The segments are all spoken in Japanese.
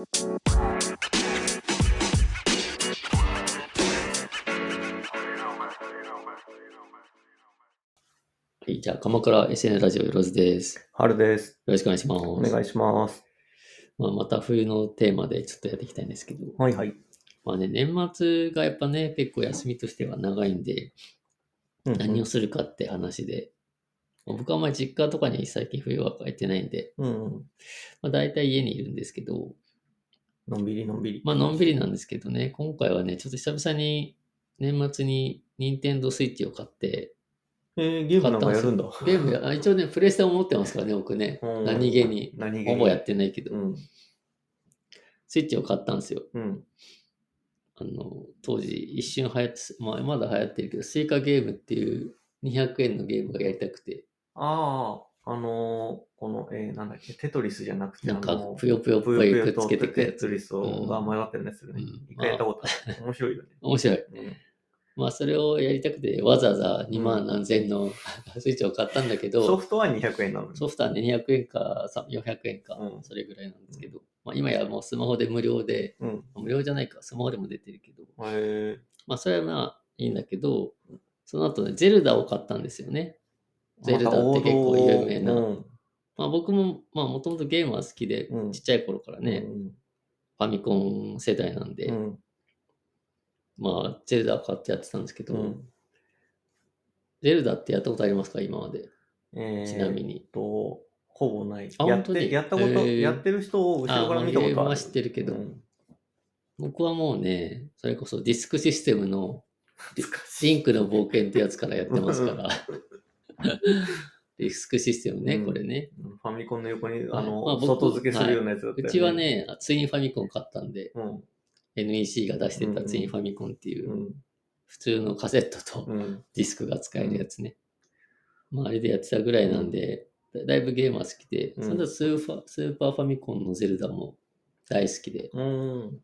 はい、じゃあ、鎌倉 SN ラジオよろずです。よ春です。ろしくお願いします。お願いします。まあ、また冬のテーマでちょっとやっていきたいんですけど、はいはい。まあね、年末がやっぱね、結構休みとしては長いんで、うんうん何をするかって話で、まあ僕はあんまり実家とかに最近冬は帰ってないんで、うんうん。まあ、大体家にいるんですけど、のんびりのんびり。まあのんびりなんですけどね、今回はね、ちょっと久々に年末に任天堂スイッチを買って、えー、ゲームなんかやるんだ。ゲームや、あ一応ね、プレステを持ってますからね、僕ねう。ん何気に。何気に。ほぼやってないけどう、ん。スイッチを買ったんですよ。うん。あの、当時一瞬流行って、まあまだ流行ってるけど、スイカゲームっていう200円のゲームがやりたくて、ああ、あのー、この、えー、なんだっけ、テトリスじゃなくて、なんかあのーぷよぷよっぽいくっつけてくテやつ。トリスをが迷ってるやつね。うん一回やったことある。面白いよね。面白い。うんまあそれをやりたくて、わざわざ2万何千のスイッチを買ったんだけど、ソフトは200円なのに。ソフトはね、200円かさ400円か、うんそれぐらいなんですけど、まあ今やもうスマホで無料で、うん。無料じゃないか、スマホでも出てるけど、まあそれはまあいいんだけど、その後ね、ゼルダを買ったんですよね。ゼルダって結構有名な。うんまあ僕も、まあもともとゲームは好きで、うんちっちゃい頃からね、うんファミコン世代なんで、うんまあゼルダを買ってやってたんですけど、うんゼルダってやったことありますか？今まで。えーちなみに。と、ほぼない。あやって、本当に？やったこと、へーやってる人を後ろから見たことある。あ知ってるけどうん僕はもうね、それこそディスクシステムのリンクの冒険ってやつからやってますから。ディスクシステムね、うんこれね。ファミコンの横に、あはいの、まあ僕外付けするようなやつだった。うちは、ね、ツインファミコン買ったんで、うん。NEC が出してたツインファミコンっていうう、ん。普通のカセットとうん。ディスクが使えるやつね。まあ、あれでやってたぐらいなんで、だだいぶゲームは好きで、うんその後スーファスーパーファミコンのゼルダも大好きで、うん。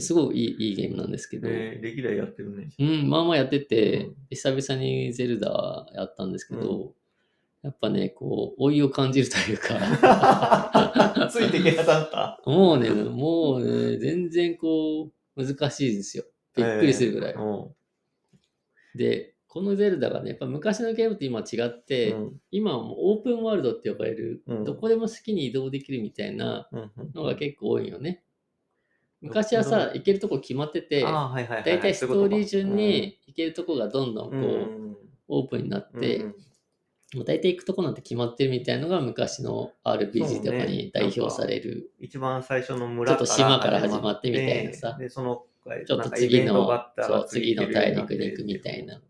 すごいいいいいゲームなんですけど、えー、歴代やってるね。うん、まあまあやってて、うん久々にゼルダやったんですけど、やっぱね、こう、老いを感じるというか、ついていけなかった？もうね、もうね、全然こう、難しいですよ。びっくりするぐらい。うんで、このゼルダがね、やっぱ昔のゲームと今違って、うん今はもうオープンワールドって呼ばれる、うんどこでも好きに移動できるみたいなうんうんのが結構多いよね。昔はさ、行けるとこ決まってて、あーはいはいはい。だい。たいストーリー順に行けるとこがどんどんこう、オープンになっうんて、うん。もう大体行くとこなんて決まってるみたいのが昔の RPG とかに代表される、一番最初の村ちょっと島から始まってみたいなさ。で、その、ちょっと次のそう次の大陸に行くみたいな。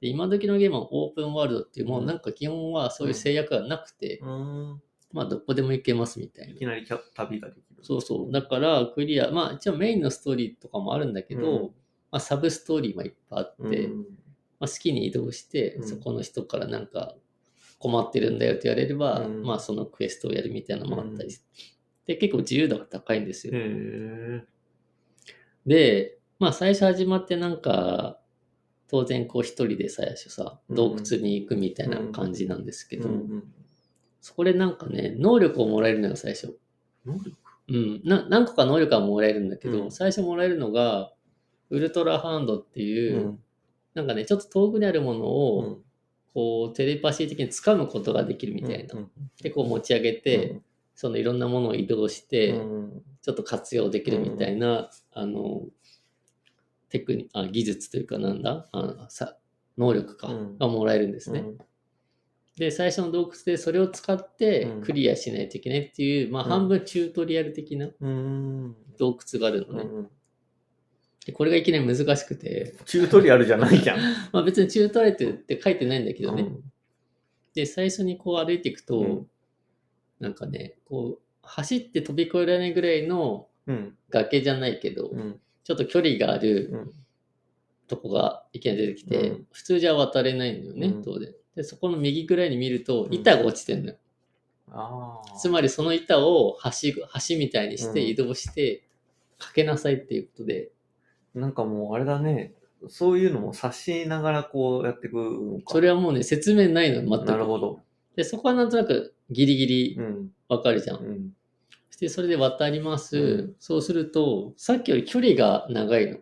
で今時のゲームはオープンワールドっていう、もうなんか基本はそういう制約がなくて、うん。まあどこでも行けますみたいな。いきなり旅ができる。そうそう。だからクリア、まあ一応メインのストーリーとかもあるんだけど、うん。まあサブストーリーもいっぱいあって、うん。まあ、好きに移動して、うん。そこの人からなんか困ってるんだよって言われれば、うん。まあそのクエストをやるみたいなのもあったりして、で、結構自由度が高いんですよ。で、まあ最初始まってなんか、当然こう一人で最初さ、うん。洞窟に行くみたいな感じなんですけど、うんそこでなんかね、能力をもらえるのよ、最初。能力？うん。な何個か能力はもらえるんだけど、うん。最初もらえるのが、ウルトラハンドっていう、うん。なんかね、ちょっと遠くにあるものうを、ん。こう、テレパシー的に掴むことができるみたいな。うんで、こう持ち上げて、そのいろんなものを移動して、うんちょっと活用できるみたいな、あの、テクニあ技術というかなんだあさ能力か、うん。がもらえるんですね。で、最初の洞窟でそれを使ってうんクリアしないといけないっていう、まあうん半分チュートリアル的なうん。洞窟があるのね。うんでこれがいきなり難しくて、チュートリアルじゃないじゃん。まあ別にチュートリアルって書いてないんだけどね。うんで、最初にこう歩いていくと、うんなんかね、こう、走って飛び越えられないぐらいのうん。崖じゃないけど、うん。ちょっと距離があるうんとこがいきなり出てきて、うん普通じゃ渡れないのよね、うん当然。で、そこの右ぐらいに見ると、うん板が落ちてんのよ。ああ。つまりその板を橋、橋みたいにしてうん移動して、かけなさいっていうことで、なんかもうあれだね。そういうのも察しながらこうやっていくのか。それはもうね、説明ないのよ、全く。なるほど。で、そこはなんとなくギリギリうん。わかるじゃん。うん。そしで、それで渡ります。うんそうすると、さっきより距離が長いの。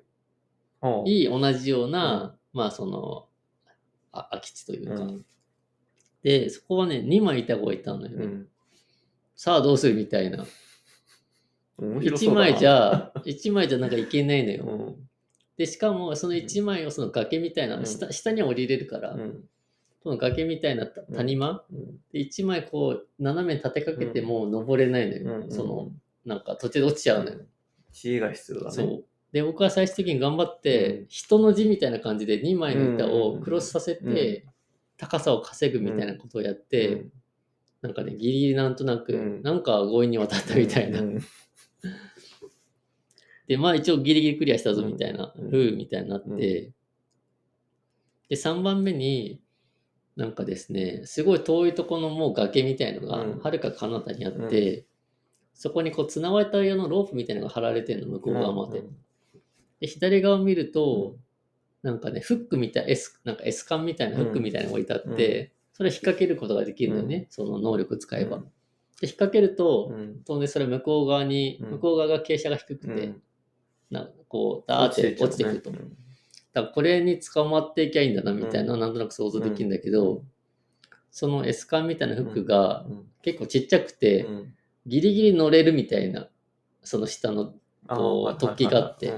ほういい同じような、まあその、あ空き地というか。うん。で、そこはね、2枚板がいたのよね。うん。さあどうするみたいな。1面白そうだな枚じゃ、1枚じゃなんかいけないのよ。うん。で、しかもその1枚をその崖みたいな、うん下下には降りれるから、うん。その崖みたいなた谷間、うん。で1枚こう斜めに立てかけても登れないのよ。うん。その、なんか途中で落ちちゃうのよ。知恵が必要だね。そう。で、僕は最終的に頑張って、うん。人の字みたいな感じで2枚の板をクロスさせて、うん。高さを稼ぐみたいなことをやって、うん。なんかね、ギリギリなんとなく、うん。なんか強引に渡ったみたいな。うん。で、まあ一応ギリギリクリアしたぞみたいな、うん。ふうみたいになって、うんで、3番目に、なんかですね、すごい遠いところのもう崖みたいのがうん、はるか彼方にあって、そこにこう綱渡り用のロープみたいなのが張られてるの、向こう側まで。で、左側を見ると、なんかね、フックみたい、S、なんか S カンみたいなフックみたいなのが置いてあって、それ引っ掛けることができるのよね、その能力使えば。うん。で、引っ掛けると、うん。当然それ向こう側に、うん。向こう側が傾斜が低くて、うん。なんかこう、ダーって落ちてくると。だからこれに捕まっていきゃいいんだなみたいなのはなんとなく想像できるんだけど、その S カンみたいなフックが結構ちっちゃくて、ギリギリ乗れるみたいな、その下の、こう突起があって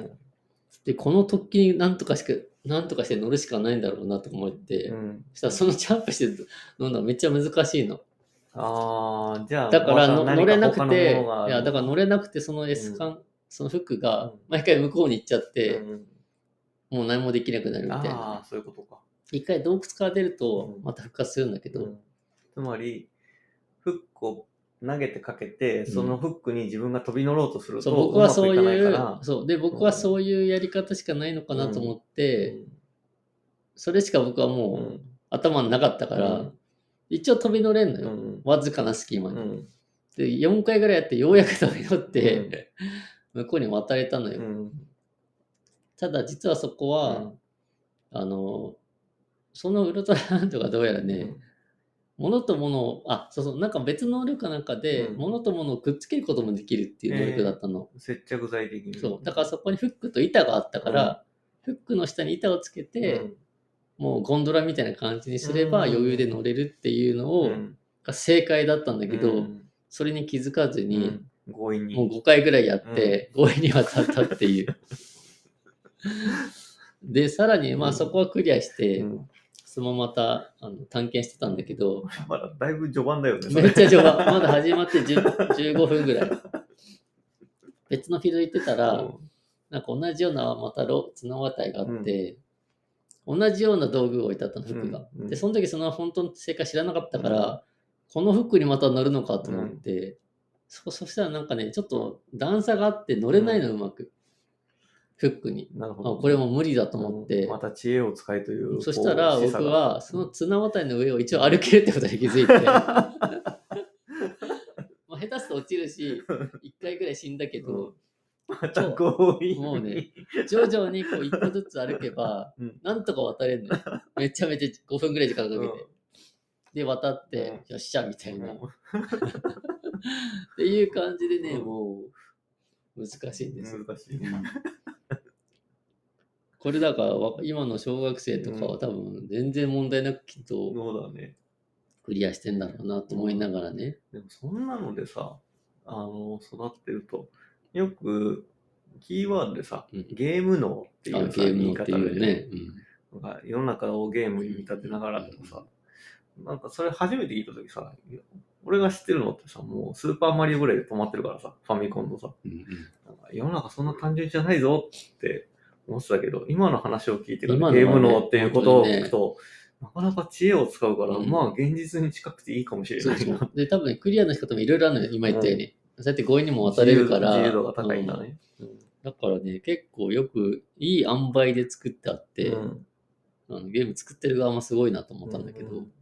で、この突起になんとかしか、なんとかして乗るしかないんだろうなと思って、そしたらそのジャンプして乗るのはめっちゃ難しいの。ああ、じゃあ、だから乗れなく何て、いや、だから乗れなくて、その S カン、そのフックがうん。毎回向こうに行っちゃって、うんもう何もできなくなるみたいな。ああ、そういうことか。一回洞窟から出るとうん。また復活するんだけど、うん。つまり、フックを投げてかけて、そのフックに自分が飛び乗ろうとすると、僕はそういいうそう。で僕はそういうやり方しかないのかなと思って、それしか僕はもう、うん。頭になかったから、うん。一応飛び乗れんのよ、うん。わずかな隙間に、うん。で4回ぐらいやってようやく飛び乗って、向こうに渡れたのよ、うん。ただ実はそこは、あのそのウルトラハンドがどうやらね、物と物を、あ、そうそう、なんか別の能力かなんかで、うん。物と物をくっつけることもできるっていう能力だったの。接着剤的に。そう。だからそこにフックと板があったから、フックの下に板をつけて、もうゴンドラみたいな感じにすればうん。余裕で乗れるっていうのうを、ん、が正解だったんだけど、うん。それに気づかずに、うん。強引に。もう5回ぐらいやって、強引に渡ったっていう。で、さらに、まあそこはクリアして、うんそのまたあの探検してたんだけど、まだだいぶ序盤だよね。めっちゃ序盤、まだ始まって10 15分ぐらい。別のフィールド行ってたら、なんか同じようなまたロ綱渡りがあって、同じような道具を置いてあったの、服が。うん。うん。で、その時その本当の正解知らなかったから、この服にまた乗るのかと思って、そそしたらなんかね、ちょっと段差があって乗れないの、うまく。フックに。あなるほど。これもう無理だと思って、また知恵を使いという。そしたら僕はその綱渡りの上を一応歩けるってことに気づいて、まあ下手すと落ちるし、一回ぐらい死んだけど、また強引に。もうね、徐々にこう一歩ずつ歩けばうん、なんとか渡れるのよ。めちゃめちゃ5分ぐらい時間かけて。うんで、渡って、うんよっしゃ、みたいな。うん っていう感じでね、うんもう、難しいんですよ。難しい。これだから、わ今の小学生とかは多分、全然問題なくきっとそうだね。クリアしてんだろうなと思いながらね。でもそんなのでさ、あの、育ってると、よく、キーワードでさ、うんゲーム脳っていあう言い方でね。うんなんか世の中をゲームに見立てながらとかさ、なんかそれ初めて聞いたときさ、俺が知ってるのってさ、もうスーパーマリオぐらいで止まってるからさ、ファミコンのさ、うんうんなんか世の中そんな単純じゃないぞって思ってたけど、今の話を聞いてからねゲーム脳っていうことを聞くと、なかなか知恵を使うから、うんまあ現実に近くていいかもしれそうないな。そう。で、多分ね、クリアの仕方もいろいろあるのよ、今言ったように。そうやって強引にも渡れるから。自由度が高いんだね。うんだからね、結構よくいい塩梅で作ってあって、うんあのゲーム作ってる側もすごいなと思ったんだけど、うん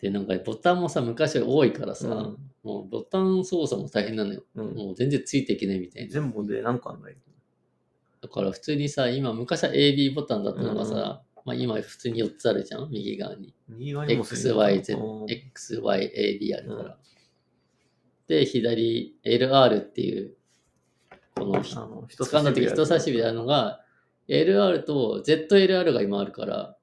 で、なんかボタンもさ、昔は多いからさ、うんもうボタン操作も大変なのよ。うんもう全然ついていけないみたいな。全部で何かあんない。だから普通にさ、今昔は AB ボタンだったのがさ、まあ今普通に4つあるじゃん？右側に。右側にも XYZ うん、XYAB あるから。で、左 LR っていう、この、掴んだ時人差し指であるのが、LR と ZLR が今あるから、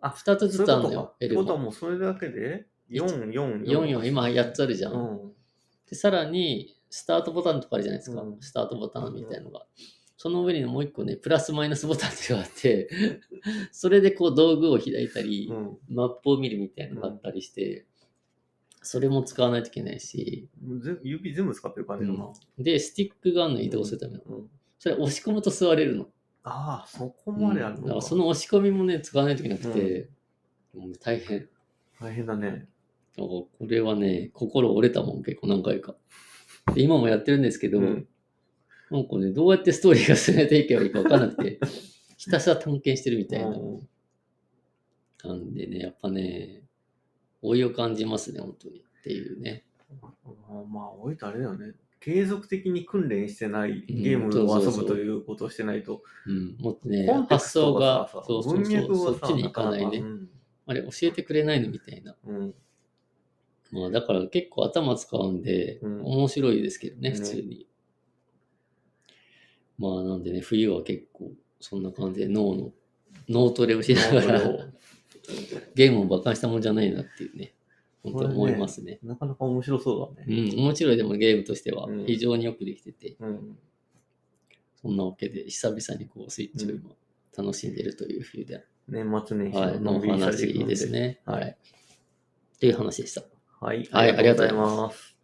あ2つずつあるのよ、って L ことはも。それだけで、4、4、44、今8つあるじゃん。うん。で、さらに、スタートボタンとかあるじゃないですか。うんスタートボタンみたいのが。その上にもう一個ね、プラスマイナスボタンっていうのがあって、それでこう道具を開いたり、うんマップを見るみたいなのがあったりして、それも使わないといけないし、ぜ指全部使ってる感じだな。で、スティックガンの移動するための。うんそれ押し込むと座れるの。ああ、そこまであるうんだか。らその押し込みもね、使わないといけなくて、もう大変。大変だね。だこれはね、心折れたもん、結構何回か。で今もやってるんですけど、うんなんかね、どうやってストーリーが進めていけばいいか分からなくて、ひたすら探検してるみたいな。うんなんでね、やっぱね、老いを感じますね、本当に。っていうね。まあ、置いとあれだよね。継続的に訓練してないうんゲームを遊ぶということをしてないと、うん、もっとね発想がそうそう文そう、そっちに行かないね。あれ、教えてくれないのみたいな。まあ、だから結構頭使うんで、うん面白いですけどね、ね普通に。まあ、なんでね、冬は結構、そんな感じで脳の、脳トレをしながら、ゲームを馬鹿にしたもんじゃないなっていうね、本当に思いますね。なかなか面白そうだうね。ん、面白いでもゲームとしてはうん非常によくできてて、うん。そんなわけで久々にこうスイッチを今楽しんでるという冬で、年末年始はい、の話ですね。ははいい。っていう話でした。はい。はいありがとうございます。